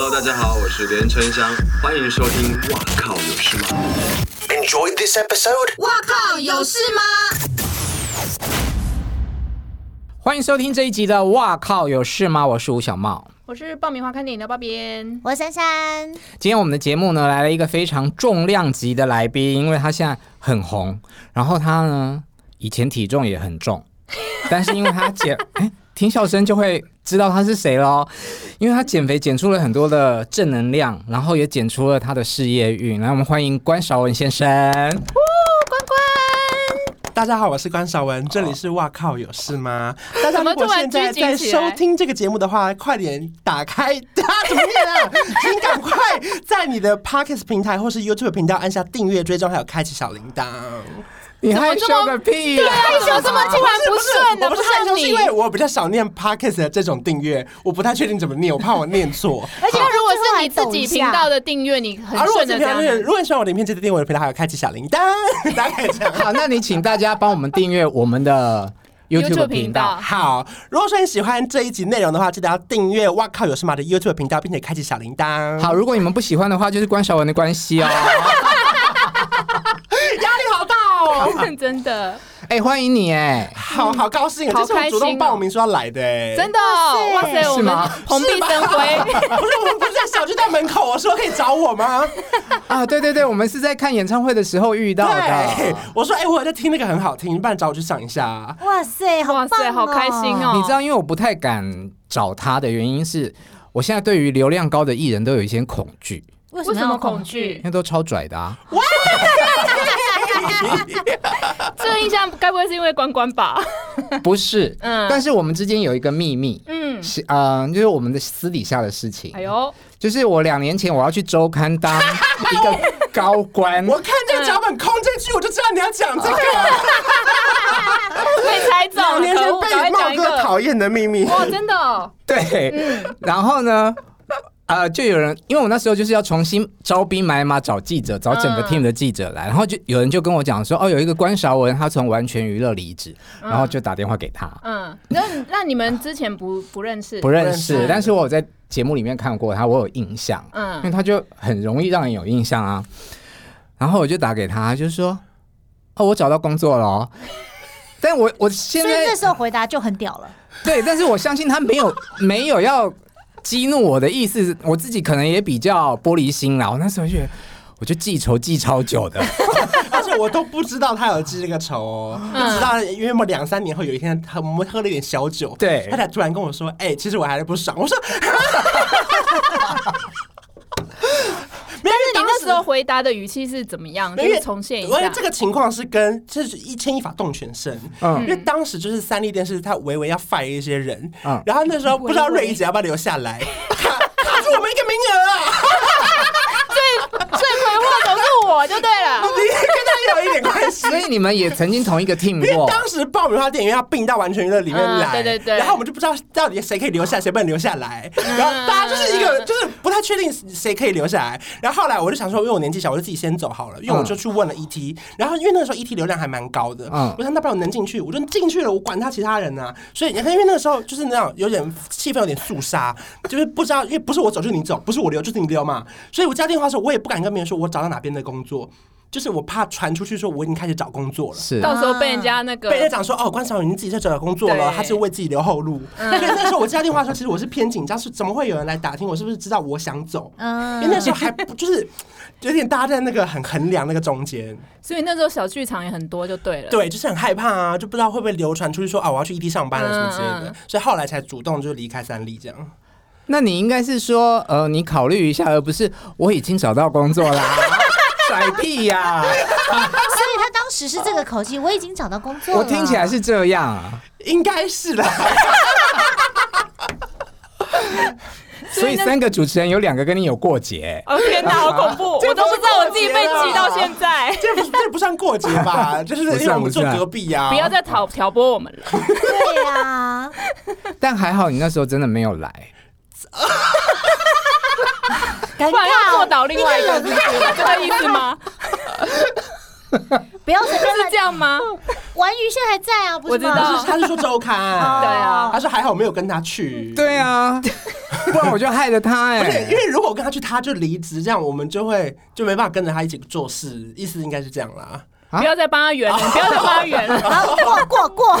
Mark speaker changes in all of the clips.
Speaker 1: Hello，大家好，我是连春香，欢迎收听。哇靠，有事吗
Speaker 2: ？Enjoy this episode。
Speaker 3: 哇靠，有事吗？
Speaker 4: 欢迎收听这一集的《哇靠，有事吗》？我是吴小茂，
Speaker 5: 我是爆米花看电影的包边，
Speaker 3: 我是珊珊。
Speaker 4: 今天我们的节目呢，来了一个非常重量级的来宾，因为他现在很红，然后他呢以前体重也很重，但是因为他减，哎，听笑声就会知道他是谁喽，因为他减肥减出了很多的正能量，然后也减出了他的事业运。来，我们欢迎关韶文先生。
Speaker 6: 大家好，我是关少文，这里是哇靠有事吗？大家如果现在在收听这个节目的话，快点打开，啊、怎么念啊？请赶快在你的 Podcast 平台或是 YouTube 频道按下订阅、追踪，还有开启小铃铛。
Speaker 4: 你害羞个屁呀！
Speaker 5: 害羞怎么突然不顺呢？
Speaker 6: 不是害羞，是因为我比较少念 Podcast 的这种订阅，我不太确定怎么念，我怕我念错。
Speaker 5: 而且如果是你自己频道的订阅，你很顺的这样。
Speaker 6: 如果你喜欢我的影片，记得订阅我的频道，还有开启小铃铛。大概这样。
Speaker 4: 好，那你请大家帮我们订阅我们的 YouTube 频道。
Speaker 6: 好，如果说你喜欢这一集内容的话，记得要订阅“哇靠有事吗”的 YouTube 频道，并且开启小铃铛。
Speaker 4: 好，如果你们不喜欢的话，就是关小文的关系哦。
Speaker 5: 真的，
Speaker 4: 哎、欸，欢迎你哎，
Speaker 6: 好好高兴，这是我主动报名说要来的哎，
Speaker 5: 真的，哇塞，我们蓬荜生辉，不
Speaker 6: 是 我们不是在小区大门口，我说可以找我吗？
Speaker 4: 啊，对对对，我们是在看演唱会的时候遇到的。
Speaker 6: 我说，哎、欸，我有在听那个很好听，不然找我去上一下。
Speaker 3: 哇塞，好、哦、
Speaker 5: 哇塞，好开心哦！
Speaker 4: 你知道，因为我不太敢找他的原因是，我现在对于流量高的艺人都有一些恐惧。
Speaker 5: 为什么恐惧？
Speaker 4: 因为都超拽的啊。
Speaker 5: 这个印象该不会是因为关关吧？
Speaker 4: 不是，嗯，但是我们之间有一个秘密，嗯，是，嗯，就是我们的私底下的事情。哎呦，就是我两年前我要去周刊当 一个高官，
Speaker 6: 我看这个脚本空这句，我就知道你要讲这个，
Speaker 5: 被猜中。
Speaker 6: 两年前被茂哥讨厌的秘密，
Speaker 5: 哇，真的，哦，
Speaker 4: 对，嗯，然后呢？呃，就有人，因为我那时候就是要重新招兵买马，找记者，找整个 team 的记者来，嗯、然后就有人就跟我讲说，哦，有一个关韶文，他从完全娱乐离职，然后就打电话给他。
Speaker 5: 嗯，那那你们之前不不认识？
Speaker 4: 不认识，但是我有在节目里面看过他，我有印象。嗯，因为他就很容易让人有印象啊。然后我就打给他，就说，哦，我找到工作了哦。但我我现在
Speaker 3: 那时候回答就很屌了。
Speaker 4: 对，但是我相信他没有没有要。激怒我的意思，我自己可能也比较玻璃心啦。我那时候就觉得，我就记仇记超久的，
Speaker 6: 而且我都不知道他有记这个仇哦。嗯、直到因为我两三年后有一天，他我们喝了一点小酒，
Speaker 4: 对，
Speaker 6: 他才突然跟我说：“哎、欸，其实我还是不爽。”我说。
Speaker 5: 但是你那时候回答的语气是怎么样？因为重现一下。因为
Speaker 6: 这个情况是跟就是一牵一发动全身。嗯，因为当时就是三立电视，他微微要 fire 一些人。嗯，然后那时候不知道瑞怡姐要不要留下来，卡卡住我们一个名额啊！
Speaker 5: 最罪魁祸首是我就对了。
Speaker 6: 你跟他有一点关系，
Speaker 4: 所以你们也曾经同一个 team 过。
Speaker 6: 因为当时爆米花电影院要并到完全娱乐里面来，
Speaker 5: 对对对。
Speaker 6: 然后我们就不知道到底谁可以留下，谁不能留下来。然后大家就是一个就是不太确定谁可以留下来。然后后来我就想说，因为我年纪小，我就自己先走好了。因为我就去问了 ET，然后因为那个时候 ET 流量还蛮高的，嗯，我想那不然我能进去，我就进去了，我管他其他人呢。所以你看，因为那个时候就是那样，有点气氛有点肃杀，就是不知道，因为不是我走就是你走，不是我留就是你留嘛。所以我接电话的时候，我也不敢跟别人说我找到哪边的工作。就是我怕传出去说我已经开始找工作了，
Speaker 4: 是
Speaker 5: 到时候被人家那个
Speaker 6: 被人家讲说哦，关小雨你自己在找工作了，他是为自己留后路。所以那时候我接到电话说，其实我是偏紧张，是怎么会有人来打听我是不是知道我想走？嗯，因为那时候还不就是有点搭在那个很衡量那个中间，
Speaker 5: 所以那时候小剧场也很多就对了，
Speaker 6: 对，就是很害怕啊，就不知道会不会流传出去说啊我要去异地上班了什么之类的，所以后来才主动就离开三立这样。
Speaker 4: 那你应该是说呃，你考虑一下，而不是我已经找到工作啦。甩屁呀！所
Speaker 3: 以他当时是这个口气，我已经找到工作了。
Speaker 4: 我听起来是这样啊，
Speaker 6: 应该是啦。
Speaker 4: 所以三个主持人有两个跟你有过节。
Speaker 5: 哦天哪，好恐怖！我都不知道我自己被气到现在。
Speaker 6: 这不这不算过节吧？就是因为我们住隔壁呀。
Speaker 5: 不要再挑挑拨我们了。
Speaker 3: 对呀。
Speaker 4: 但还好你那时候真的没有来。
Speaker 5: 不 然要坐倒另外一个，是这个意思吗？
Speaker 3: 不要是
Speaker 5: 这样吗？
Speaker 3: 婉瑜现在还在啊，不是吗？
Speaker 5: 我知道，
Speaker 6: 他是说周刊，
Speaker 5: 对啊，
Speaker 6: 他说还好没有跟他去，
Speaker 4: 对啊。不然我就害了他哎、
Speaker 6: 不是，因为如果我跟他去，他就离职，这样我们就会就没办法跟着他一起做事，意思应该是这样啦。
Speaker 4: 啊
Speaker 5: 不要再帮他圆了，不要再帮他圆了。
Speaker 3: 然后过过过，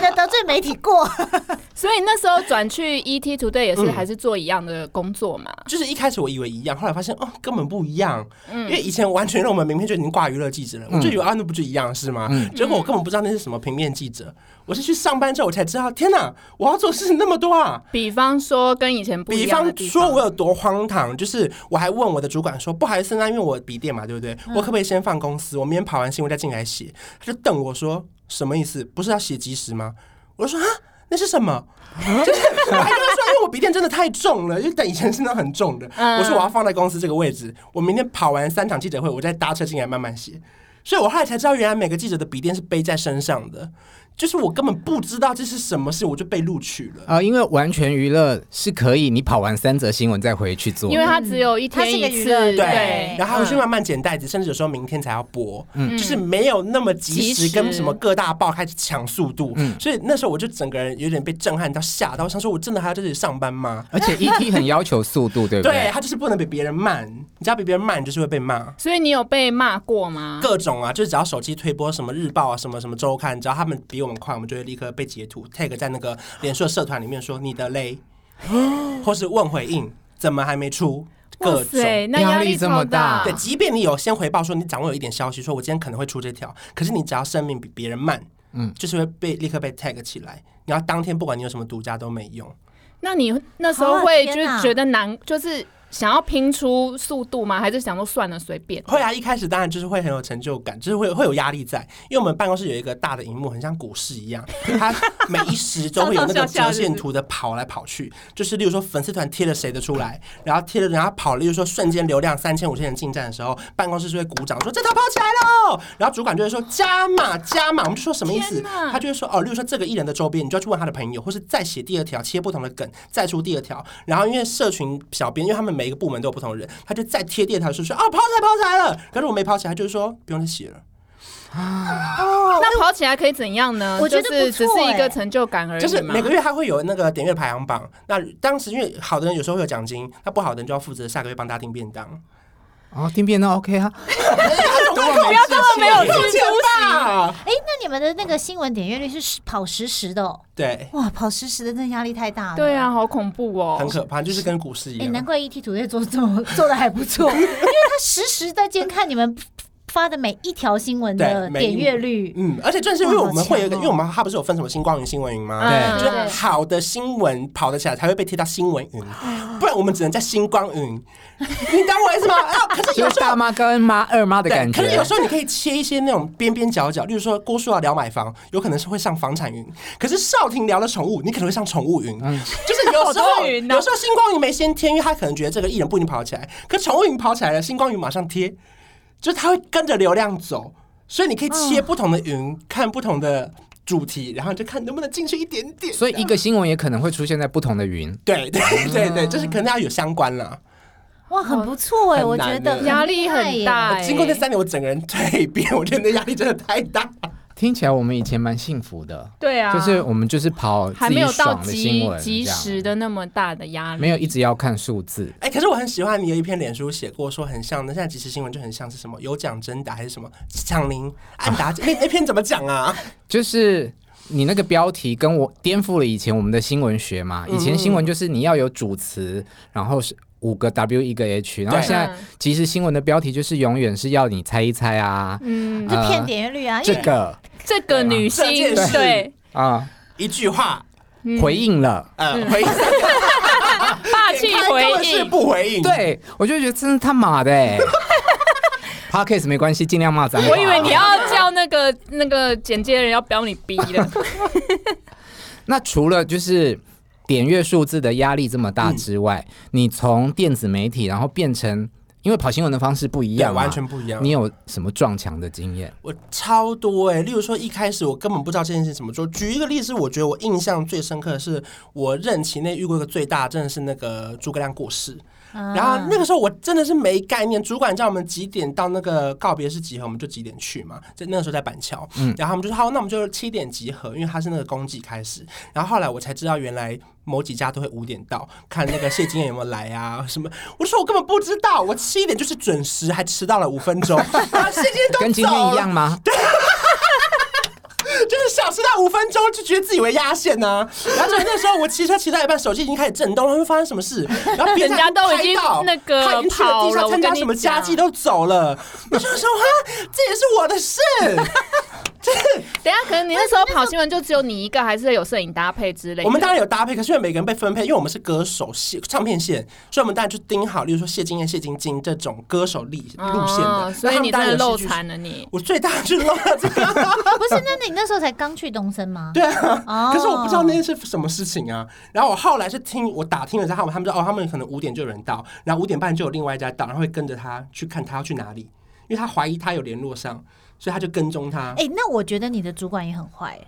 Speaker 3: 免得得罪媒体过。
Speaker 5: 所以那时候转去 ET Today 也是还是做一样的工作嘛。
Speaker 6: 就是一开始我以为一样，后来发现哦根本不一样，因为以前完全让我们名片就已经挂娱乐记者了，我就以为啊那不就一样是吗？结果我根本不知道那是什么平面记者，我是去上班之后我才知道，天哪，我要做事情那么多啊！
Speaker 5: 比方说跟以前不一
Speaker 6: 比方说，我有多荒唐，就是我还问我的主管说：“不好意思，那因为我笔电嘛，对不对？我可不可以先放公司？我明天跑完新闻再进来写？”他就瞪我说：“什么意思？不是要写及时吗？”我就说：“啊，那是什么？”就是我还跟他说：“因为我笔电真的太重了，因为等以前是那很重的。”我说：“我要放在公司这个位置，我明天跑完三场记者会，我再搭车进来慢慢写。”所以我后来才知道，原来每个记者的笔电是背在身上的。就是我根本不知道这是什么事，我就被录取了。
Speaker 4: 啊、因为完全娱乐是可以，你跑完三则新闻再回去做，
Speaker 5: 因为它只有一天一次，
Speaker 6: 对
Speaker 5: 对，
Speaker 6: 然后他会去慢慢剪袋子，甚至有时候明天才要播，
Speaker 4: 嗯
Speaker 6: 就是没有那么及
Speaker 5: 时，
Speaker 6: 跟什么各大报开始抢速度，所以那时候我就整个人有点被震撼到吓到，我想说我真的还要在这里上班吗？
Speaker 4: 而且 ET 很要求速度，对不
Speaker 6: 对他就是不能比别人慢，你只要比别人慢，你就是会被骂。
Speaker 5: 所以你有被骂过吗？
Speaker 6: 各种啊，就是只要手机推播什么日报啊，什么什么周刊，只要他们比我们快，我们就会立刻被截图 tag 在那个脸书的社团里面说你的嘞，或是问回应怎么还没出，各
Speaker 5: 哇
Speaker 6: 种。
Speaker 5: 塞，那压
Speaker 4: 压力这么大
Speaker 6: 对，即便你有先回报说你掌握有一点消息，说我今天可能会出这条，可是你只要生命比别人慢，嗯，就是会被立刻被 tag 起来。你要当天不管你有什么独家都没用。
Speaker 5: 那你那时候
Speaker 3: 啊
Speaker 5: 会就是觉得难，就是想要拼出速度吗？还是想说算了随便？
Speaker 6: 会啊，一开始当然就是会很有成就感，就是会会有压力在，因为我们办公室有一个大的荧幕，很像股市一样，它每一时都会有那个折线图的跑来跑去，就是例如说粉丝团贴了谁的出来，然后贴了然后跑，例如说瞬间流量三千五千人进站的时候，办公室就会鼓掌说这套跑起来喽，然后主管就会说加码加码，我们就说什么意思？他就会说哦，例如说这个艺人的周边，你就要去问他的朋友，或是再写第二条，切不同的梗，再出第二条，然后因为社群小编，因为他们每一个部门都有不同的人，他就再贴电台说说哦跑起来跑起来了，可是我没跑起来，他就是说不用再写了。
Speaker 5: 那跑起来可以怎样呢？
Speaker 3: 我觉得
Speaker 5: 就是只是一
Speaker 3: 欸
Speaker 5: 个成就感而已
Speaker 6: 就是每个月他会有那个点阅排行榜，那当时因为好的人有时候会有奖金，那不好的人就要负责下个月帮大家订便当。
Speaker 4: 哦，听遍那 OK 啊，
Speaker 6: 不要
Speaker 5: 这么没有
Speaker 6: 出钱吧？
Speaker 3: 哎，那你们的那个新闻点阅率是实跑实时的哦？
Speaker 6: 对，
Speaker 3: 哇，跑实时的真的压力太大了。
Speaker 5: 对啊，。好恐怖哦
Speaker 6: 很！可怕，就是跟股市一
Speaker 3: 样哎，
Speaker 6: 难。
Speaker 3: 怪 ET 土队做这么做的还不错，因为他实时在监看你们发的每一条新闻的点阅率。
Speaker 6: 嗯，而且正是因为我们会有一
Speaker 3: 个，
Speaker 6: 因为我们它不是有分什么星光云、新闻云吗？
Speaker 5: 对
Speaker 6: 就是好的新闻跑得起来才会被贴到新闻云，不然我们只能在星光云。你懂我意思吗？啊，可是有时候
Speaker 4: 大妈跟妈二妈的，感觉
Speaker 6: 可是有。时候你可以切一些那种边边角角，例如说郭叔要聊买房，有可能是会上房产云；可是少婷聊了宠物，你可能会上宠物云。嗯就是有
Speaker 5: 时
Speaker 6: 候，
Speaker 5: 啊
Speaker 6: 有时候星光云没先贴，因为他可能觉得这个艺人不一定跑得起来，可宠物云跑起来了，星光云马上贴，就是他会跟着流量走，所以你可以切不同的云，看不同的主题，然后就看能不能进去一点点。
Speaker 4: 所以一个新闻也可能会出现在不同的云。
Speaker 6: 对对对对，就是可能要有相关了。
Speaker 3: 哇，很不错哎，
Speaker 6: 很
Speaker 3: 我觉得
Speaker 5: 压力很大哎。
Speaker 6: 经过那三年，我整个人蜕变，我觉得那压力真的太大。
Speaker 4: 听起来我们以前蛮幸福的，
Speaker 5: 对啊，
Speaker 4: 就是我们就是跑自己
Speaker 5: 还没有到
Speaker 4: 爽的新闻，
Speaker 5: 及及时的那么大的压力，
Speaker 4: 没有一直要看数字。
Speaker 6: 哎、可是我很喜欢你有一篇脸书写过，说很像那现在即时新闻就很像是什么有奖征答还是什么抢您安达奖，那 那篇怎么讲啊？
Speaker 4: 就是你那个标题跟我颠覆了以前我们的新闻学嘛。以前新闻就是你要有主词，然后是五个 W 一个 H，然后现在其实新闻的标题就是永远是要你猜一猜啊，
Speaker 5: 嗯，
Speaker 3: 就骗点阅率啊，
Speaker 4: 这个。
Speaker 5: 这个女星
Speaker 6: 这件事。
Speaker 5: 对。
Speaker 4: 啊。
Speaker 6: 一句话，
Speaker 4: 回应了。
Speaker 6: 呃，回应。
Speaker 5: 霸气回
Speaker 6: 应。是
Speaker 5: 应，
Speaker 6: 不回应，，
Speaker 4: 对，我就觉得真是他妈的哎。Podcast 没关系，尽量骂脏话。
Speaker 5: 我以为你要叫那个那个剪接的人要标你逼的，
Speaker 4: 那除了就是点阅数字的压力这么大之外，你从电子媒体然后变成，因为跑新闻的方式不一，样嘛，
Speaker 6: 完全不一样。
Speaker 4: 你有什么撞墙的经验？
Speaker 6: 我超多哎、例如说一开始我根本不知道这件事怎么做。举一个例子，我觉得我印象最深刻的是我任期内遇过一个最大，真的是那个诸葛亮过世。然后那个时候我真的是没概念，主管叫我们几点到那个告别式集合，我们就几点去嘛。在那个时候在板桥，嗯然后他们就说好，那我们就七点集合，因为他是那个公祭开始。然后后来我才知道，原来某几家都会五点到，看那个谢金燕有没有来啊 什么。我就说我根本不知道，我七点就是准时，还迟到了五分钟。然后谢金燕都
Speaker 4: 跟今天一
Speaker 6: 样吗？对。迟到五分钟就觉得自己为压线呢、啊，然后就那时候我骑车骑到一半，手机已经开始震动了，会发生什么事？然后别人家
Speaker 5: 都已经那个
Speaker 6: 他已经去了地上参加什么家祭都走了，我就说哈，这也是我的事。
Speaker 5: 等下，可能你那时候跑新闻就只有你一个，还是有摄影搭配之类的？
Speaker 6: 我们当然有搭配，可是因为每个人被分配，因为我们是歌手线唱片线，所以我们当然就盯好，例如说谢金燕、谢金金这种歌手路路线的。
Speaker 5: 哦、所以你当然漏惨了你，
Speaker 6: 我最大就是漏了这个。
Speaker 3: 不是，那你那时候才刚去东森吗？
Speaker 6: 对啊，哦、可是我不知道那件是什么事情啊。然后我后来是听我打听了之后他们，他们说哦，他们可能五点就有人到，然后五点半就有另外一家到，然后会跟着他去看他要去哪里，因为他怀疑他有联络上。所以他就跟踪他。
Speaker 3: 哎、那我觉得你的主管也很坏。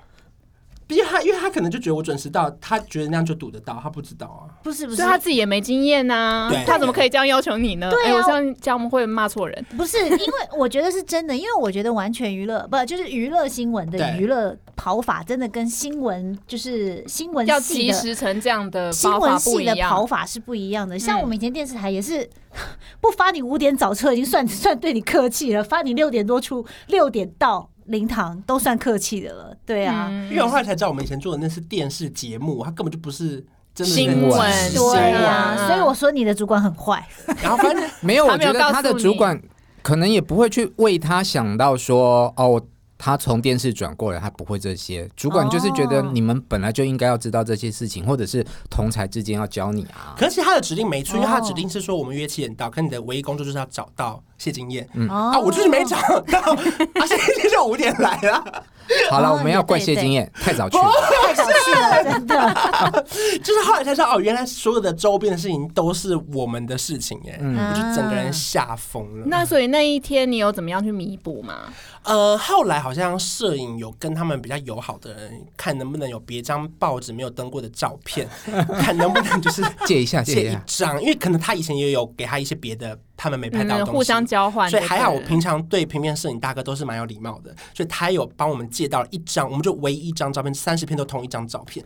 Speaker 6: 毕竟他，因为他可能就觉得我准时到，他觉得那样就堵得到，他不知道啊。
Speaker 3: 不是不是，
Speaker 5: 所以他自己也没经验呐、啊，他怎么可以这样要求你呢？对、啊欸，我这样这样会骂错人。
Speaker 3: 不是，因为我觉得是真的，因为我觉得完全娱乐不就是娱乐新闻的娱乐跑法，真的跟新闻就是新闻
Speaker 5: 要及时成这样的
Speaker 3: 新闻系的跑法是不一样的。像我们以前电视台也是，不发你五点早车已经算算对你客气了，发你六点多出，六点到。灵堂都算客气的了，对啊，
Speaker 6: 因为我后来才知道，我们以前做的那是电视节目，它根本就不是真的
Speaker 5: 新闻，
Speaker 3: 对啊，所以我说你的主管很坏。
Speaker 6: 然后反正
Speaker 4: 没有，我觉得他的主管可能也不会去为他想到说哦。他从电视转过来，他不会这些。主管就是觉得你们本来就应该要知道这些事情，或者是同才之间要教你啊。
Speaker 6: 可是他的指令没错，因为他的指令是说我们约七点到，可你的唯一工作就是要找到谢金燕。嗯啊，我就是没找到，啊，谢金燕就五点来了。
Speaker 4: 好了，我们要怪谢金燕太早去，
Speaker 3: 太早去了，真的。
Speaker 6: 就是后来才知道，哦，原来所有的周边的事情都是我们的事情，哎，我就整个人吓疯了。
Speaker 5: 那所以那一天你有怎么样去弥补吗？
Speaker 6: 呃，后来好像摄影有跟他们比较友好的人，看能不能有别张报纸没有登过的照片，看能不能就是
Speaker 4: 借一下
Speaker 6: 借一张，因为可能他以前也有给他一些别的他们没拍到东西，
Speaker 5: 互相交换。
Speaker 6: 所以还好，我平常对平面摄影大哥都是蛮有礼貌的，所以他有帮我们借到了一张，我们就唯一一张照片，三十片都同一张照片。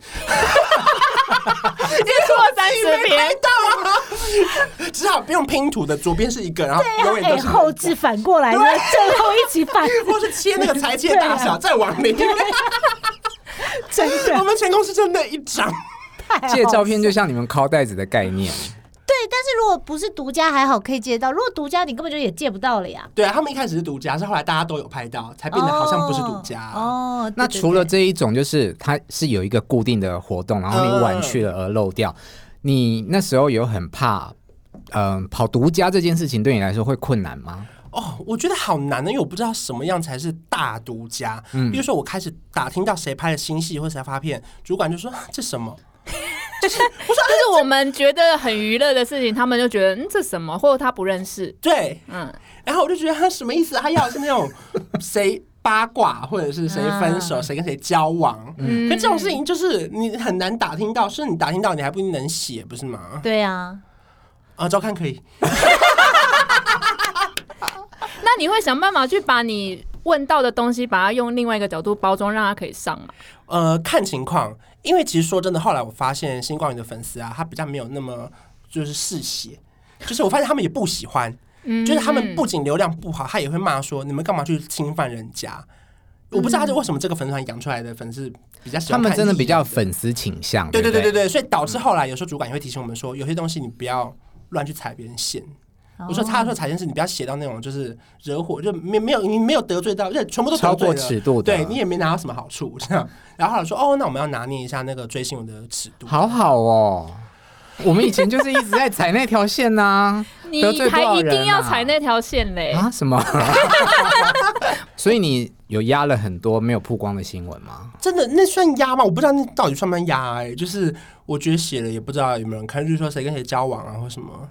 Speaker 5: 借错三十片
Speaker 6: 到，只好不用拼图的，左边是一个，然后永远都是
Speaker 3: 后置反过来，最后一起反，
Speaker 6: 或是切那个裁切大小再往里。
Speaker 3: 真的，
Speaker 6: 我们全公司就那一张。
Speaker 4: 借照片就像你们拷袋子的概念。
Speaker 3: 如果不是独家还好可以借到，如果独家你根本就也借不到了呀。
Speaker 6: 对啊，他们一开始是独家，是后来大家都有拍到，才变得好像不是独家。
Speaker 3: 哦，哦，
Speaker 4: 那除了这一种，就是它是有一个固定的活动，然后你晚去了而漏掉，呃、你那时候有很怕，嗯、呃，跑独家这件事情对你来说会困难吗？
Speaker 6: 哦，我觉得好难呢，因为我不知道什么样才是大独家。嗯，比如说我开始打听到谁拍了新戏或谁发片，主管就说这什么。
Speaker 5: 就是，不是，就是我们觉得很娱乐的事情，他们就觉得嗯，这什么，或者他不认识。
Speaker 6: 对，嗯，然后我就觉得他什么意思？他要的是那种 谁八卦，或者是谁分手，谁跟谁交往。嗯，可这种事情就是你很难打听到，是你打听到，你还不一定能写，不是吗？
Speaker 3: 对啊，
Speaker 6: 啊，照看可以。
Speaker 5: 那你会想办法去把你问到的东西，把它用另外一个角度包装，让它可以上嘛？
Speaker 6: 呃，看情况。因为其实说真的，后来我发现星光云的粉丝啊，他比较没有那么就是嗜血，就是我发现他们也不喜欢，就是他们不仅流量不好，他也会骂说你们干嘛去侵犯人家？我不知道他是为什么这个粉丝团养出来的粉丝比较喜欢，
Speaker 4: 他们真的比较粉丝倾向，
Speaker 6: 对对对对对，所以导致后来有时候主管也会提醒我们说，有些东西你不要乱去踩别人线。我说他说彩线是，你不要写到那种就是惹火，就没没有你没有得罪到，就全部都
Speaker 4: 超过尺度的，
Speaker 6: 对你也没拿到什么好处这样。然后后来说哦，那我们要拿捏一下那个追新闻的尺度。
Speaker 4: 好好哦，我们以前就是一直在踩那条线呐、啊，
Speaker 5: 你还一定要踩那条线嘞
Speaker 4: 啊？什么？所以你有压了很多没有曝光的新闻吗？
Speaker 6: 真的那算压吗？我不知道那到底算不算压哎，就是我觉得写了也不知道有没有人看，就是说谁跟谁交往啊或什么。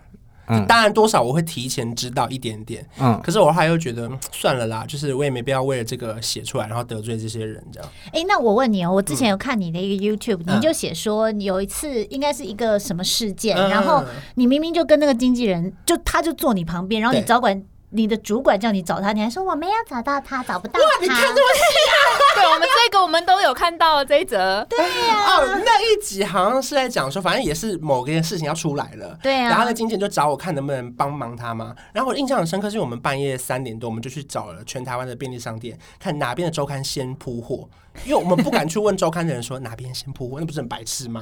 Speaker 6: 嗯，当然多少我会提前知道一点点，嗯，可是我后来又觉得算了啦，就是我也没必要为了这个写出来，然后得罪这些人这样。
Speaker 3: 哎、欸，那我问你哦，我之前有看你的一个 YouTube，、嗯、你就写说有一次应该是一个什么事件，嗯、然后你明明就跟那个经纪人，就他就坐你旁边，然后你找管你的主管叫你找他，你还说我没有找到他，找不到他。哇，
Speaker 6: 你看这么细啊！
Speaker 5: 对，我们这个我们都有看到这一则。
Speaker 3: 对呀、
Speaker 6: 哦，那一集好像是在讲说，反正也是某个事情要出来了。
Speaker 3: 对啊
Speaker 6: 然后呢经纪人就找我看能不能帮忙他嘛。然后我印象很深刻，是我们半夜三点多，我们就去找了全台湾的便利商店，看哪边的周刊先铺货，因为我们不敢去问周刊的人说哪边先铺货，那不是很白痴吗？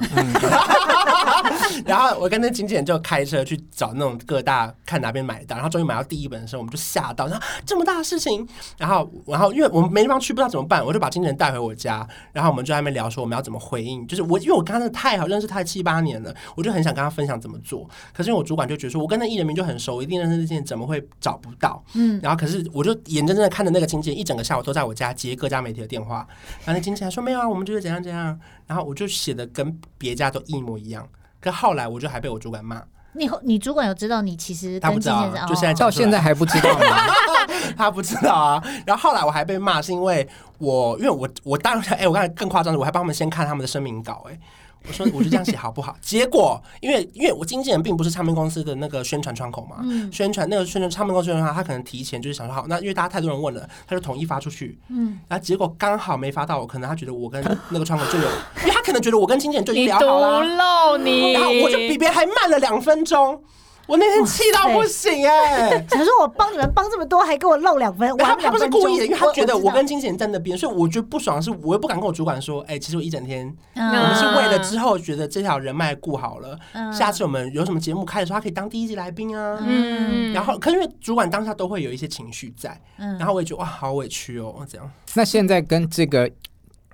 Speaker 6: 然后 我跟那经纪人就开车去找那种各大看哪边买得到，然后终于买到第一本的时候，我们就吓到，然后这么大的事情，然后然后因为我们没地方去，不知道怎么办，我就把经纪人带回我家，然后我们就在那边聊说我们要怎么回应，就是我因为我跟他太好认识他七八年了，我就很想跟他分享怎么做，可是因为我主管就觉得说我跟那艺人名就很熟，一定认识这些人怎么会找不到？嗯，然后可是我就眼睁睁的看着那个经纪人一整个下午都在我家接各家媒体的电话，然后那经纪人说没有啊，我们就是怎样怎样，然后我就写的跟别家都一模一样。可后来我就还被我主管骂，
Speaker 3: 你你主管有知道你其实
Speaker 6: 他不知道就现在
Speaker 4: 到现在还不知道吗？
Speaker 6: 他不知道啊。然后后来我还被骂，是因为我因为我我当然哎，我刚才更夸张的，我还帮他们先看他们的声明稿，哎。我说 我就这样写好不好？结果因为因为我经纪人并不是唱片公司的那个宣传窗口嘛，嗯、宣传那个宣传唱片公司的话，他可能提前就是想说好，那因为大家太多人问了，他就统一发出去。嗯，然后结果刚好没发到我，可能他觉得我跟那个窗口就有，因为他可能觉得我跟经纪人就已经聊好了，
Speaker 5: 你漏你，
Speaker 6: 然后我就比别人还慢了两分钟。我那天气到不行哎、欸！
Speaker 3: 想说我帮你们帮这么多，还给我漏两分，我
Speaker 6: 他他不是故意的，因为他觉得我跟经纪人
Speaker 3: 在
Speaker 6: 那边，所以我觉得不爽的是，我又不敢跟我主管说，哎、欸，其实我一整天，嗯、我们是为了之后觉得这条人脉顾好了，嗯、下次我们有什么节目开的时候，他可以当第一集来宾啊。嗯，然后可是因为主管当下都会有一些情绪在，嗯，然后我也觉得哇，好委屈哦，这样。
Speaker 4: 那现在跟这个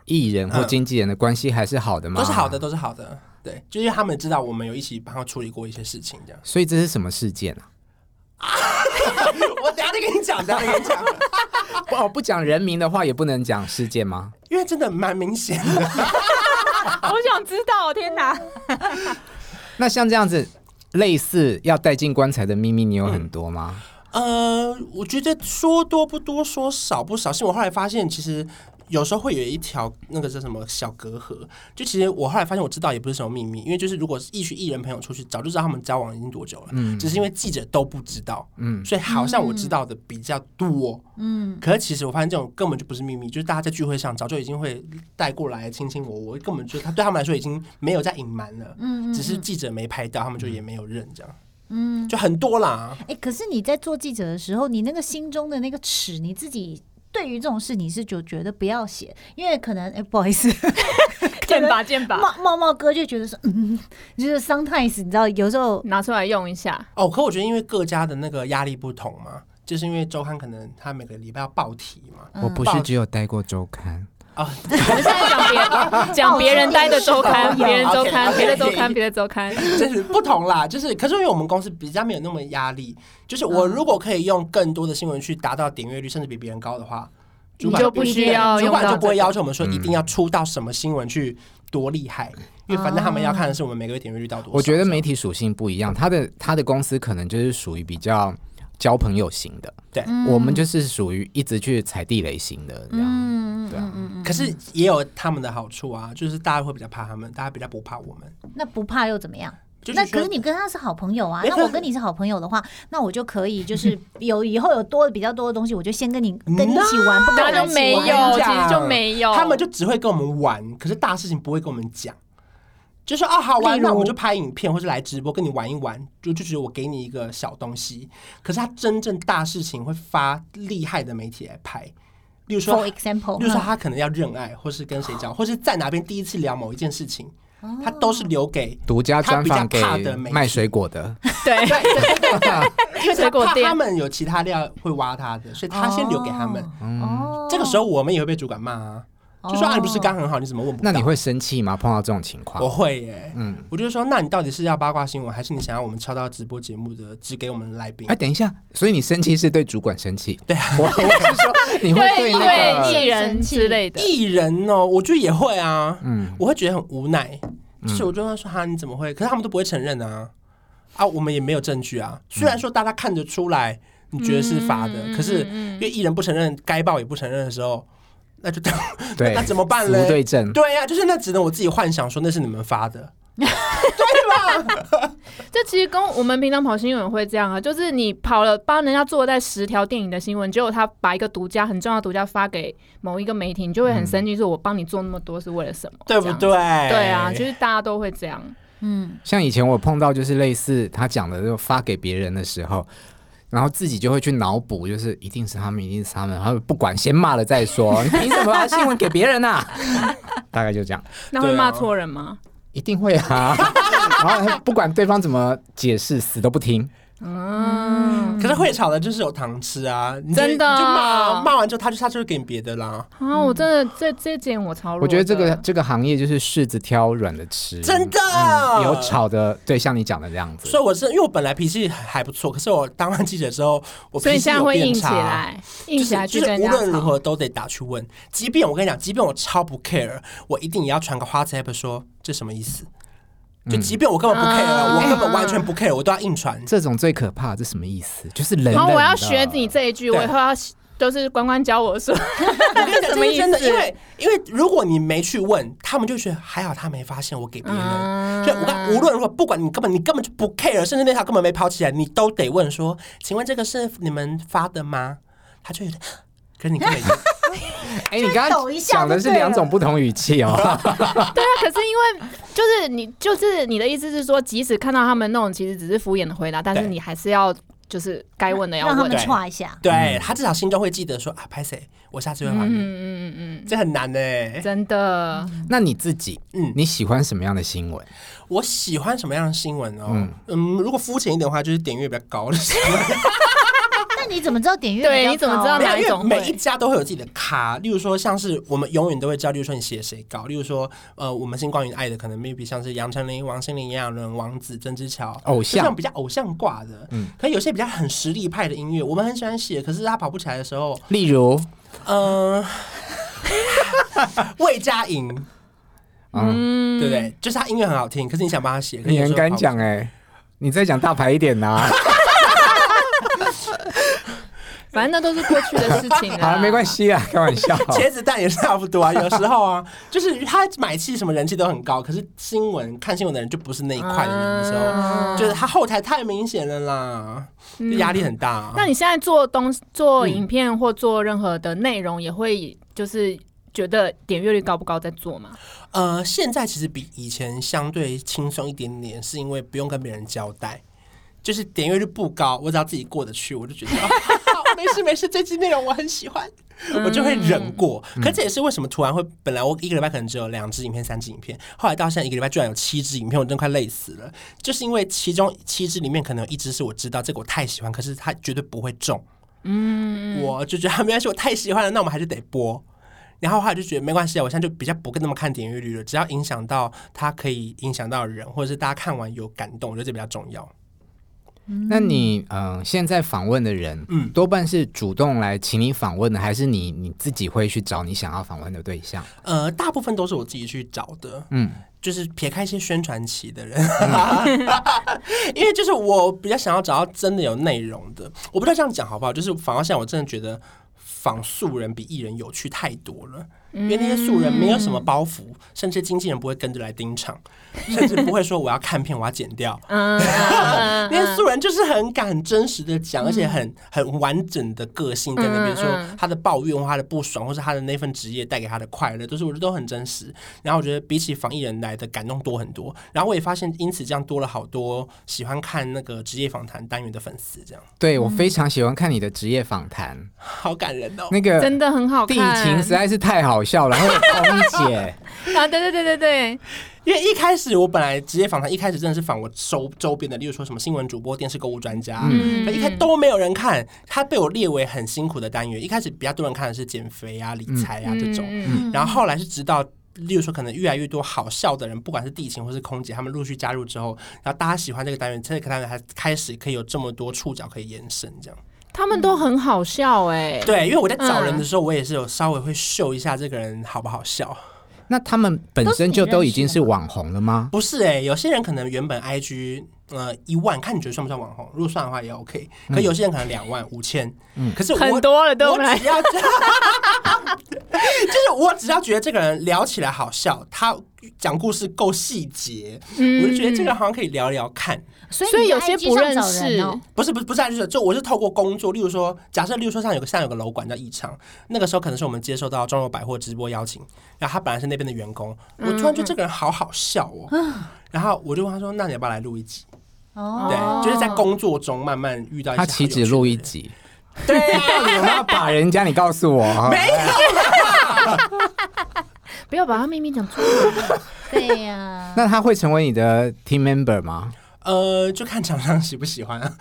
Speaker 4: 艺人或经纪人的关系还是好的吗？
Speaker 6: 都是好的，都是好的。对，就因为他们知道我们有一起帮他处理过一些事情，这样。
Speaker 4: 所以这是什么事件啊？
Speaker 6: 我等下再跟你讲，等下再跟你讲。
Speaker 4: 不，哦，不讲人名的话，也不能讲事件吗？
Speaker 6: 因为真的蛮明显的。
Speaker 5: 我想知道，天哪！
Speaker 4: 那像这样子，类似要带进棺材的秘密，你有很多吗？
Speaker 6: 嗯、呃，我觉得说多不多，说少不少。是我后来发现，其实。有时候会有一条那个叫什么小隔阂，就其实我后来发现我知道也不是什么秘密，因为就是如果是一群艺人朋友出去，早就知道他们交往已经多久了，嗯，只是因为记者都不知道，嗯，所以好像我知道的比较多，嗯，可是其实我发现这种根本就不是秘密，就是大家在聚会上早就已经会带过来卿卿我我，根本就他对他们来说已经没有在隐瞒了，嗯，只是记者没拍到，他们就也没有认这样，嗯，就很多啦。
Speaker 3: 哎、欸，可是你在做记者的时候，你那个心中的那个尺，你自己。对于这种事，你是就觉得不要写，因为可能哎，不好意思，
Speaker 5: 剑拔剑拔，
Speaker 3: 茂茂茂哥就觉得说，嗯，就是 sometimes 你知道，有时候
Speaker 5: 拿出来用一下。
Speaker 6: 哦，可我觉得因为各家的那个压力不同嘛，就是因为周刊可能他每个礼拜要报题嘛。
Speaker 4: 嗯、我不是只有待过周刊。
Speaker 6: 啊，
Speaker 5: 我们现在讲别 讲别人待的周刊，别人周刊，别的周刊，别的周刊，
Speaker 6: 就是不同啦。就是，可是因为我们公司比较没有那么压力，就是我如果可以用更多的新闻去达到点阅率，甚至比别人高的话，
Speaker 5: 你就不需要，
Speaker 6: 主管就不会要求我们说一定要出到什么新闻去多厉害，因为反正他们要看的是我们每个月点阅率到多少。
Speaker 4: 我觉得媒体属性不一样，他的他的公司可能就是属于比较交朋友型的，对，我们就是属于一直去踩地雷型的这样。对啊，
Speaker 6: 可是也有他们的好处啊，就是大家会比较怕他们，大家比较不怕我们。
Speaker 3: 那不怕又怎么样？那可是你跟他是好朋友啊。那我跟你是好朋友的话，那我就可以就是 有以后有多的比较多的东西，我就先跟你 跟你一起玩，不跟他
Speaker 5: 就没有，其实就没有。
Speaker 6: 他们就只会跟我们玩，可是大事情不会跟我们讲。就是哦，好玩，那我们就拍影片或者来直播跟你玩一玩，就就觉得我给你一个小东西。可是他真正大事情会发厉害的媒体来拍。例如说，For example，例如说他可能要认爱，或是跟谁交，或是在哪边第一次聊某一件事情，他都是留给
Speaker 4: 独家专访给卖水果的。
Speaker 5: 对对对对，
Speaker 6: 因为水果店他们有其他料会挖他的，所以他先留给他们。哦，这个时候我们也会被主管骂啊。就说啊，你不是刚很好，你怎么问不到？
Speaker 4: 那你会生气吗？碰到这种情况，
Speaker 6: 我会耶。嗯，我就说，那你到底是要八卦新闻，还是你想要我们敲到直播节目的，只给我们来宾？
Speaker 4: 哎，等一下，所以你生气是对主管生气？
Speaker 6: 对啊，
Speaker 4: 我我是说你会对那个
Speaker 5: 艺人之类的
Speaker 6: 艺人哦，我觉得也会啊。嗯，我会觉得很无奈，就是我就会说哈，你怎么会？可是他们都不会承认啊。啊，我们也没有证据啊。虽然说大家看得出来，你觉得是发的，可是因为艺人不承认，该报也不承认的时候。那就 对，那怎么办呢？
Speaker 4: 对症，
Speaker 6: 对呀，就是那只能我自己幻想说那是你们发的，
Speaker 5: 对吧 这其实跟我们平常跑新闻会这样啊，就是你跑了帮人家做在十条电影的新闻，结果他把一个独家很重要的独家发给某一个媒体，你就会很生气，说我帮你做那么多是为了什么？
Speaker 6: 对不对？
Speaker 5: 对啊，就是大家都会这样。
Speaker 3: 嗯，
Speaker 4: 像以前我碰到就是类似他讲的，就发给别人的时候，然后自己就会去脑补，就是一定是他们，一定是他们，然后不管先骂了再说，你凭什么把新闻给别人啊？大概就这样。
Speaker 5: 那会骂错人吗？
Speaker 4: 一定会啊，然后不管对方怎么解释，死都不听。
Speaker 5: 嗯，
Speaker 6: 可是会吵的就是有糖吃啊，
Speaker 5: 真的，
Speaker 6: 就骂骂完之后，他就他就会给你别的啦。
Speaker 5: 啊，我真的这这点我超，
Speaker 4: 我觉得这个这个行业就是柿子挑软的吃，
Speaker 6: 真的、
Speaker 4: 嗯、有吵的，对，像你讲的这样子。
Speaker 6: 所以我是因为我本来脾气还不错，可是我当完记者之后，我脾气有变差，
Speaker 5: 所以现在会硬起来，硬起来
Speaker 6: 就是无论如何都得打去问，即便我跟你讲，即便我超不 care，我一定也要传个 WhatsApp 说这什么意思。就即便我根本不 care，、嗯、我根本完全不 care，、嗯、我都要硬传。
Speaker 4: 这种最可怕，这什么意思？就是冷冷。
Speaker 5: 然后我要学你这一句，我以后要都是关关教我说。
Speaker 6: 我跟你讲，什么意思？因为因为如果你没去问，他们就觉得还好，他没发现我给别人。嗯、所以我看无论如何，不管你根本你根本就不 care，甚至那条根本没跑起来，你都得问说：“请问这个是你们发的吗？”他就有点。跟你根本
Speaker 4: 哎，欸、你刚刚讲的是两种不同语气哦。
Speaker 5: 对啊，可是因为就是你就是你的意思是说，即使看到他们那种其实只是敷衍的回答，但是你还是要就是该问的要问，让他们
Speaker 3: 踹一下。
Speaker 6: 对，对他至少心中会记得说啊，拍谁，我下次会还你。嗯嗯嗯嗯，这很难呢，
Speaker 5: 真的。
Speaker 4: 那你自己，嗯，你喜欢什么样的新闻？
Speaker 6: 我喜欢什么样的新闻哦？嗯，嗯，如果肤浅一点的话，就是点阅比较高的新闻。
Speaker 3: 你怎么知道点阅？
Speaker 5: 对，你怎么知道哪一种？
Speaker 6: 每一家都会有自己的咖，例如说，像是我们永远都会知道，例如说你写谁高，例如说，呃，我们星光云爱的可能 maybe 像是杨丞琳、王心凌、炎亚纶、王子、曾之乔，偶像，像比较偶像挂的。嗯，可有些比较很实力派的音乐，我们很喜欢写，可是他跑不起来的时候，
Speaker 4: 例如，
Speaker 6: 嗯、呃，魏佳莹，嗯，对不对？就是他音乐很好听，可是你想帮他写，
Speaker 4: 你很敢讲哎，你再讲大牌一点呐、啊。
Speaker 5: 反正那都是过去的事情了。
Speaker 4: 好了，没关系啊，开玩笑。
Speaker 6: 茄子蛋也是差不多啊，有时候啊，就是他买气什么人气都很高，可是新闻看新闻的人就不是那一块的人的时候，嗯、就是他后台太明显了啦，压、嗯、力很大、啊。
Speaker 5: 那你现在做东做影片或做任何的内容，也会就是觉得点阅率高不高在做吗？
Speaker 6: 呃，现在其实比以前相对轻松一点点，是因为不用跟别人交代，就是点阅率不高，我只要自己过得去，我就觉得。没事没事，这期内容我很喜欢，嗯、我就会忍过。可这也是为什么突然会，本来我一个礼拜可能只有两支影片、三支影片，后来到现在一个礼拜居然有七支影片，我真的快累死了。就是因为其中七支里面可能有一支是我知道这个我太喜欢，可是它绝对不会中。嗯，我就觉得没关系，我太喜欢了，那我们还是得播。然后后来就觉得没关系啊，我现在就比较不跟那么看点阅率了，只要影响到它可以影响到人，或者是大家看完有感动，我觉得这比较重要。
Speaker 4: 那你嗯、呃，现在访问的人，嗯，多半是主动来请你访问的，还是你你自己会去找你想要访问的对象？
Speaker 6: 呃，大部分都是我自己去找的，嗯，就是撇开一些宣传期的人，因为就是我比较想要找到真的有内容的。我不知道这样讲好不好？就是反而现在，我真的觉得访素人比艺人有趣太多了。因为那些素人没有什么包袱，嗯、甚至经纪人不会跟着来盯场，甚至不会说我要看片，我要剪掉。那些素人就是很敢真实的讲，而且很很完整的个性在那边说他的抱怨或他的不爽，或是他的那份职业带给他的快乐，都是我觉得都很真实。然后我觉得比起防疫人来的感动多很多。然后我也发现，因此这样多了好多喜欢看那个职业访谈单元的粉丝。这样，
Speaker 4: 对我非常喜欢看你的职业访谈，
Speaker 6: 好感人哦。
Speaker 4: 那个
Speaker 5: 真的很好看，
Speaker 4: 地勤实在是太好。好笑，然后空姐。
Speaker 5: 啊，对对对对对，
Speaker 6: 因为一开始我本来职业访谈一开始真的是访我周周边的，例如说什么新闻主播、电视购物专家，嗯，一开始都没有人看，他被我列为很辛苦的单元。一开始比较多人看的是减肥啊、理财啊这种，嗯、然后后来是直到例如说可能越来越多好笑的人，不管是地勤或是空姐，他们陆续加入之后，然后大家喜欢这个单元，这个单元还开始可以有这么多触角可以延伸，这样。
Speaker 5: 他们都很好笑哎、欸，
Speaker 6: 对，因为我在找人的时候，我也是有稍微会秀一下这个人好不好笑。
Speaker 4: 那他们本身就都已经是网红了吗？
Speaker 6: 不是哎、欸，有些人可能原本 IG 呃一万，看你觉得算不算网红？如果算的话也 OK。可有些人可能两万、五千，嗯，可是我
Speaker 5: 很多了，
Speaker 6: 都只要，就是 我只要觉得这个人聊起来好笑，他讲故事够细节，
Speaker 5: 嗯
Speaker 6: 我就觉得这个人好像可以聊聊看。
Speaker 3: 所以
Speaker 5: 有些不认
Speaker 3: 识哦
Speaker 6: 不是不是不是啊，就是就我是透过工作，例如说，假设例如说像有个像有个楼管叫异常，那个时候可能是我们接受到中友百货直播邀请，然后他本来是那边的员工，我突然觉得这个人好好笑哦，然后我就问他说：“那你要不要来录一集？”
Speaker 3: 哦
Speaker 6: 对，就是在工作中慢慢遇到一些
Speaker 4: 他岂止录一
Speaker 6: 集，
Speaker 4: 集，
Speaker 6: 对啊，
Speaker 4: 到底有没有把人家？你告诉我，
Speaker 6: 没有
Speaker 5: 不要把他秘密讲出来。
Speaker 3: 对呀，
Speaker 4: 那他会成为你的 team member 吗？
Speaker 6: 呃，就看厂商喜不喜欢啊。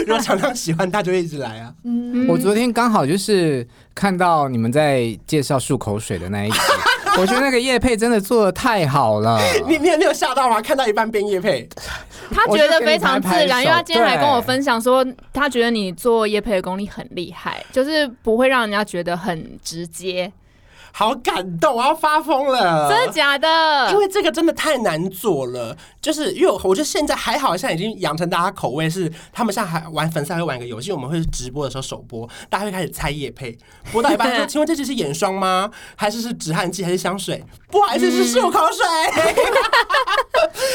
Speaker 6: 如果厂商喜欢，他就一直来啊。
Speaker 4: 我昨天刚好就是看到你们在介绍漱口水的那一集，我觉得那个叶配真的做的太好了。
Speaker 6: 你你有你有吓到吗？看到一半边业配，
Speaker 5: 他觉得非常自然，因为他今天还跟我分享说，他觉得你做叶配的功力很厉害，就是不会让人家觉得很直接。
Speaker 6: 好感动，我要发疯了，
Speaker 5: 真的假的？
Speaker 6: 因为这个真的太难做了，就是因为我觉得现在还好，现在已经养成大家口味是，他们现在还玩粉丝还会玩一个游戏，我们会直播的时候首播，大家会开始猜夜配，播到一半说，请问这只是眼霜吗？还是是止汗剂还是香水？不好意思，是漱口水。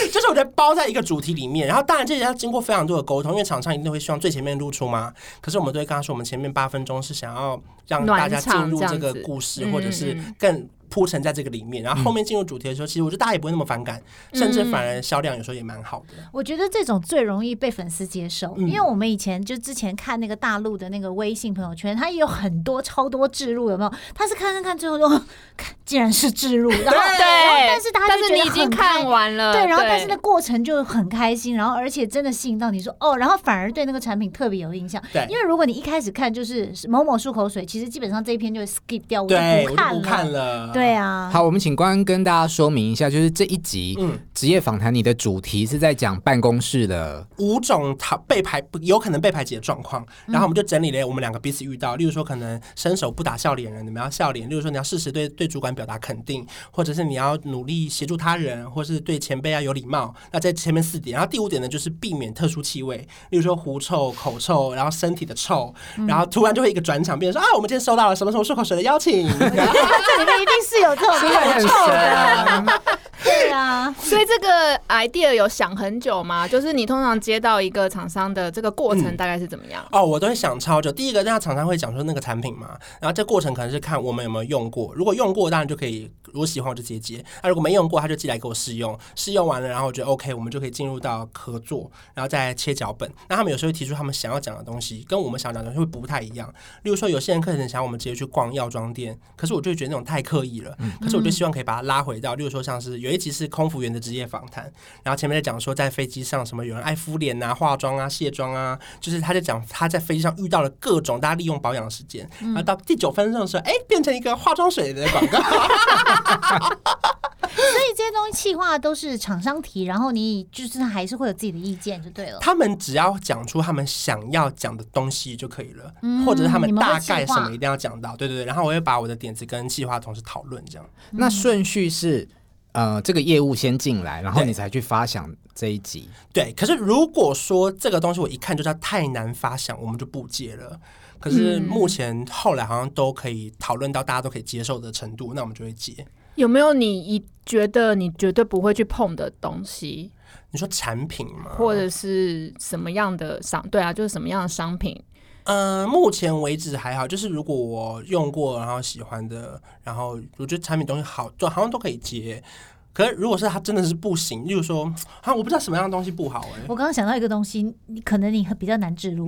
Speaker 6: 就是我觉得包在一个主题里面，然后当然这也要经过非常多的沟通，因为厂商一定会希望最前面露出嘛。可是我们都会跟他说，我们前面八分钟是想要让大家进入这个故事，或者是更铺陈在这个里面，然后后面进入主题的时候，其实我觉得大家也不会那么反感，甚至反而销量有时候也蛮好的。
Speaker 3: 我觉得这种最容易被粉丝接受，因为我们以前就之前看那个大陆的那个微信朋友圈，它也有很多超多置入，有没有？他是看看看，最后就 看，竟然是置入，然后
Speaker 5: 对，
Speaker 3: 但是他
Speaker 5: 但是你已经看完了，
Speaker 3: 对，然后但是那过程就很开心，然后而且真的吸引到你说哦，然后反而对那个产品特别有印象。
Speaker 6: 对，
Speaker 3: 因为如果你一开始看就是某某漱口水，其实基本上这一篇就会 skip 掉，我就，不看了。
Speaker 6: 我就不看了。
Speaker 3: 对啊，
Speaker 4: 好，我们请关跟大家说明一下，就是这一集
Speaker 6: 嗯。
Speaker 4: 职业访谈，你的主题是在讲办公室的。
Speaker 6: 五种讨被排有可能被排挤的状况，然后我们就整理了我们两个彼此遇到，例如说可能伸手不打笑脸人，你们要笑脸；例如说你要适时对对主管表达肯定，或者是你要努力协助他人，或是对前辈要有礼貌。那在前面四点，然后第五点呢，就是避免特殊气味，例如说狐臭、口臭，然后身体的臭，然后突然就会一个转场，变成说啊，我们今天收到了什么什么漱口水的邀请，
Speaker 3: 这里面一定是有这种口臭的，对啊。
Speaker 5: 所以这个 idea 有想很久吗？就是你通常接到一个厂商的这个过程大概是怎么样？
Speaker 6: 哦，我都会想超久。第一个，那厂商会讲说那个产品嘛，然后这过程可能是看我们有没有用过。如果用过，当然就可以；如果喜欢，我就直接接。那如果没用过，他就寄来给我试用。试用完了，然后我觉得 OK，我们就可以进入到合作，然后再切脚本。那他们有时候会提出他们想要讲的东西，跟我们想讲的东西会不太一样。例如说，有些人可能想要我们直接去逛药妆店，可是我就觉得那种太刻意了。可是我就希望可以把它拉回到，例如说像是有一集是空服员的职业访谈，然后前面在讲说在飞机上什么有人爱敷脸啊、化妆啊、卸妆啊，就是他在讲他在飞机上遇到了各种大家利用保养的时间，然后到第九分钟的时候，哎，变成一个化妆水的广告。
Speaker 3: 所以这些东西企划都是厂商提，然后你就是还是会有自己的意见就对了。
Speaker 6: 他们只要讲出他们想要讲的东西就可以了，
Speaker 3: 嗯
Speaker 6: 或者是他
Speaker 3: 们
Speaker 6: 大概什么一定要讲到，对对对。然后我会把我的点子跟企划同时讨论，这样。
Speaker 4: 那顺序是，呃，这个业务先进来，然
Speaker 6: 后
Speaker 4: 你才去发想这一集。
Speaker 6: 对，可是如果说这个东西我一看就知道太难发想，我们就不接了。可是目前后来好像都可以讨论到大家都可以接受的程度，那我们就会接。
Speaker 5: 有没有你一觉得你绝对不会去碰的东西，
Speaker 6: 你说产品吗？
Speaker 5: 或者是什么样的商？对啊，就是什么样的商品？
Speaker 6: 呃，目前为止还好，就是如果我用过然后喜欢的，然后我觉得产品东西好，就好像都可以接。可是如果是它真的是不行，例如说啊，我不知道什么样的东西不好哎、
Speaker 3: 我刚刚想到一个东西，你可能你比较难置入，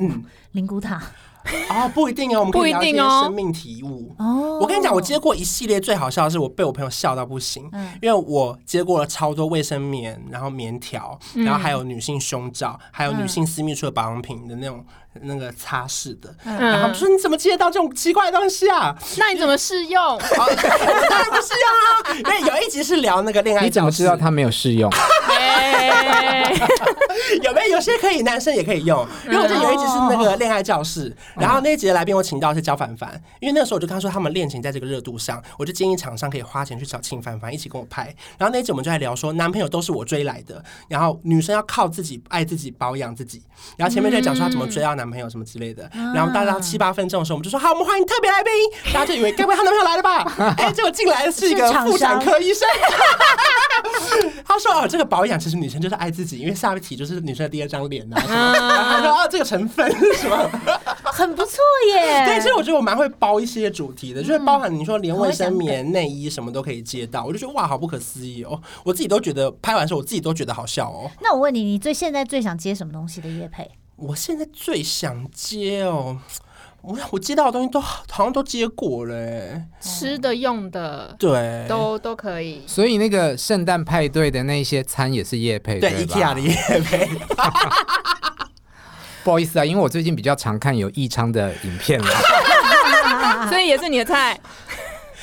Speaker 3: 灵骨塔。
Speaker 6: 哦，不一定哦，我们可以聊一些
Speaker 5: 不一定哦
Speaker 6: 生命体悟。
Speaker 3: 哦
Speaker 6: 我跟你讲，我接过一系列最好笑的是，我被我朋友笑到不行，
Speaker 3: 嗯
Speaker 6: 因为我接过了超多卫生棉，然后棉条，然后还有女性胸罩，还有女性私密处的保养品的那种那个擦拭的，然后我说你怎么接到这种奇怪的东西啊？
Speaker 5: 那你怎么试用？
Speaker 6: 哦当然不是啊，因为有一集是聊那个恋爱，
Speaker 4: 你怎么知道？他没有试用？
Speaker 6: 有没有？有些可以，男生也可以用。因为我这有一集是那个恋爱教室，然后那一集的来宾我请到是焦凡凡，因为那个时候我就跟他说他们恋情在这个热度上，我就建议厂商可以花钱去找庆凡凡一起跟我拍。然后那一集我们就在聊说，男朋友都是我追来的，然后女生要靠自己爱自己保养自己。然后前面就在讲说他怎么追到男朋友什么之类的。然后大家七八分钟的时候，我们就说好，我们欢迎特别来宾。大家就以为该不会她男朋友来了吧？哎，结果进来的是一个妇产科医生。他说：“哦，这个保养其实女生就是爱自己，因为下一题就是女生的第二张脸啊。他说：“哦，这个成分是什么？
Speaker 3: 很不错耶。
Speaker 6: 对，所以我觉得我蛮会包一些主题的，就是包含你说连卫生棉、内衣什么都可以接到，我就觉得哇，好不可思议哦！我自己都觉得拍完之后，我自己都觉得好笑哦。
Speaker 3: 那我问你，你最现在最想接什么东西的业配？
Speaker 6: 我现在最想接哦。”我我接到的东西都好像都接过了，
Speaker 5: 吃的用的
Speaker 6: 对，
Speaker 5: 都都可以。
Speaker 4: 所以那个圣诞派对的那些餐也是夜配，
Speaker 6: 对，IKEA 的夜配。
Speaker 4: 不好意思啊，因为我最近比较常看有义昌的影片了，
Speaker 5: 所以也是你的菜。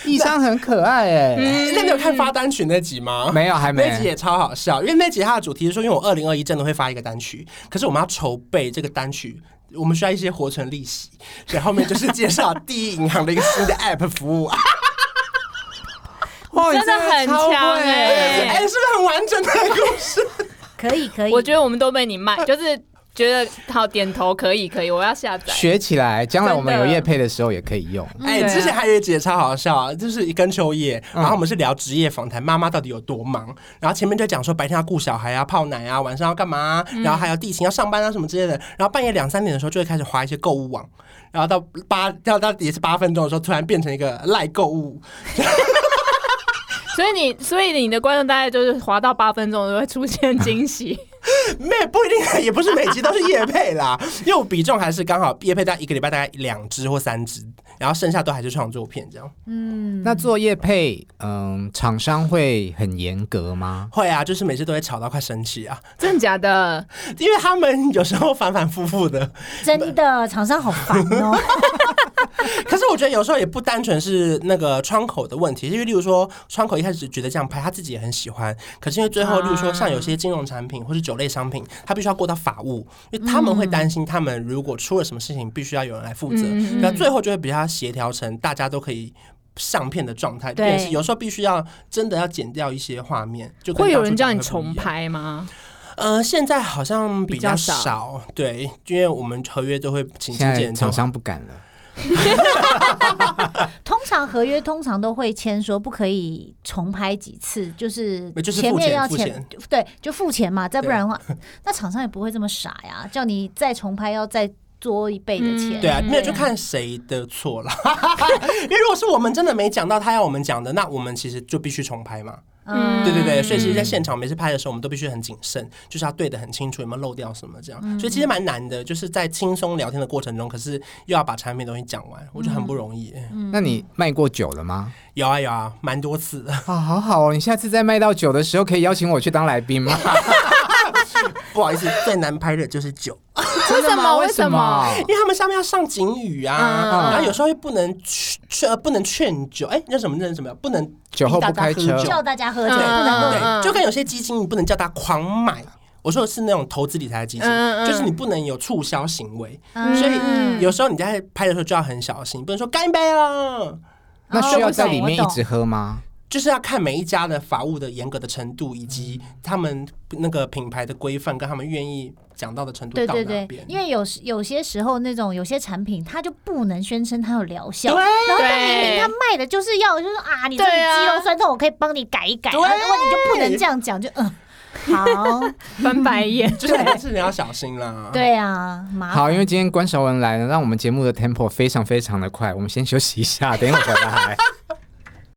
Speaker 4: 义昌很可爱哎，
Speaker 6: 那你有看发单曲那集吗？
Speaker 4: 没有，还没。
Speaker 6: 那集也超好笑，因为那集它的主题是说，因为我二零二一真的会发一个单曲，可是我们要筹备这个单曲。我们需要一些活存利息，所以后面就是介绍第一银行的一个新的 App 服务。
Speaker 5: 哇，真的很强哎！
Speaker 6: 哎，是不是很完整的故事？
Speaker 3: 可以可以，
Speaker 5: 我觉得我们都被你卖，就是。觉得好，点头可以可以，我要下载
Speaker 4: 学起来，将来我们有夜配的时候也可以用。
Speaker 6: 哎、欸，之前还有一集超好笑啊，就是一跟秋叶，然后我们是聊职业访谈，妈妈到底有多忙，然后前面就讲说白天要顾小孩啊、泡奶啊，晚上要干嘛、啊，然后还有地勤要上班啊什么之类的，然后半夜两三点的时候就会开始划一些购物网，然后到八到到也是八分钟的时候，突然变成一个赖购物。
Speaker 5: 所以你所以你的观众大概就是滑到八分钟就会出现惊喜。
Speaker 6: 没不一定，也不是每集都是夜配啦，因为我比重还是刚好业配在一个礼拜大概两支或三支，然后剩下都还是创作片这样。
Speaker 3: 嗯，
Speaker 4: 那做夜配，嗯，厂商会很严格吗？
Speaker 6: 会啊，就是每次都会吵到快生气啊！
Speaker 5: 真的假的？
Speaker 6: 因为他们有时候反反复复的，
Speaker 3: 真的厂商好烦哦。
Speaker 6: 可是我觉得有时候也不单纯是那个窗口的问题，因为例如说窗口一开始觉得这样拍，他自己也很喜欢，可是因为最后，例如说像有些金融产品或是酒类商品，他必须要过到法务，因为他们会担心，他们如果出了什么事情，必须要有人来负责，那最后就会比较协调成大家都可以上片的状态。对，有时候必须要真的要剪掉一些画面，就会
Speaker 5: 有人叫你重拍吗？
Speaker 6: 呃，现在好像比较少，对，因为我们合约都会请剪辑，
Speaker 4: 厂商不敢了。
Speaker 3: 通常合约通常都会签说不可以重拍几次，就是前面要钱，对，就付钱嘛，再不然的话，那厂商也不会这么傻呀，叫你再重拍要再多一倍的钱。
Speaker 6: 对啊，那就看谁的错了。因为如果是我们真的没讲到他要我们讲的，那我们其实就必须重拍嘛。嗯，对对对，所以其实，在现场每次拍的时候，我们都必须很谨慎，就是要对的很清楚，有没有漏掉什么这样。所以其实蛮难的，就是在轻松聊天的过程中，可是又要把产品东西讲完，我觉得很不容易。
Speaker 4: 那你卖过酒了吗？
Speaker 6: 有啊有啊，蛮多次的。
Speaker 4: 啊，好好哦，你下次再卖到酒的时候，可以邀请我去当来宾吗？
Speaker 6: 不好意思，最难拍的就是酒。
Speaker 5: 为什么？为什么？
Speaker 6: 因为他们下面要上警语啊，然后有时候又不能劝，不能劝酒。哎，那什么？那什么？不能
Speaker 4: 酒后不开车，
Speaker 3: 叫大家喝酒，
Speaker 6: 不能对。就跟有些基金，你不能叫他狂买。我说的是那种投资理财的基金，就是你不能有促销行为。所以有时候你在拍的时候就要很小心，不能说干杯了。
Speaker 4: 那需要在里面一直喝吗？
Speaker 6: 就是要看每一家的法务的严格的程度，以及他们那个品牌的规范，跟他们愿意讲到的程度到哪边。对对对，
Speaker 3: 因为有有些时候那种有些产品，它就不能宣称它有疗效，对然后但明明它卖的就是要，就是啊，你这里肌肉酸痛，我可以帮你改一改。对然后如果你就不能这样讲，就嗯。好，
Speaker 5: 翻白眼，
Speaker 6: 就是是你要小心啦。
Speaker 3: 对啊，
Speaker 4: 好，因为今天关韶文来了，让我们节目的 tempo 非常非常的快，我们先休息一下，等一会儿回来。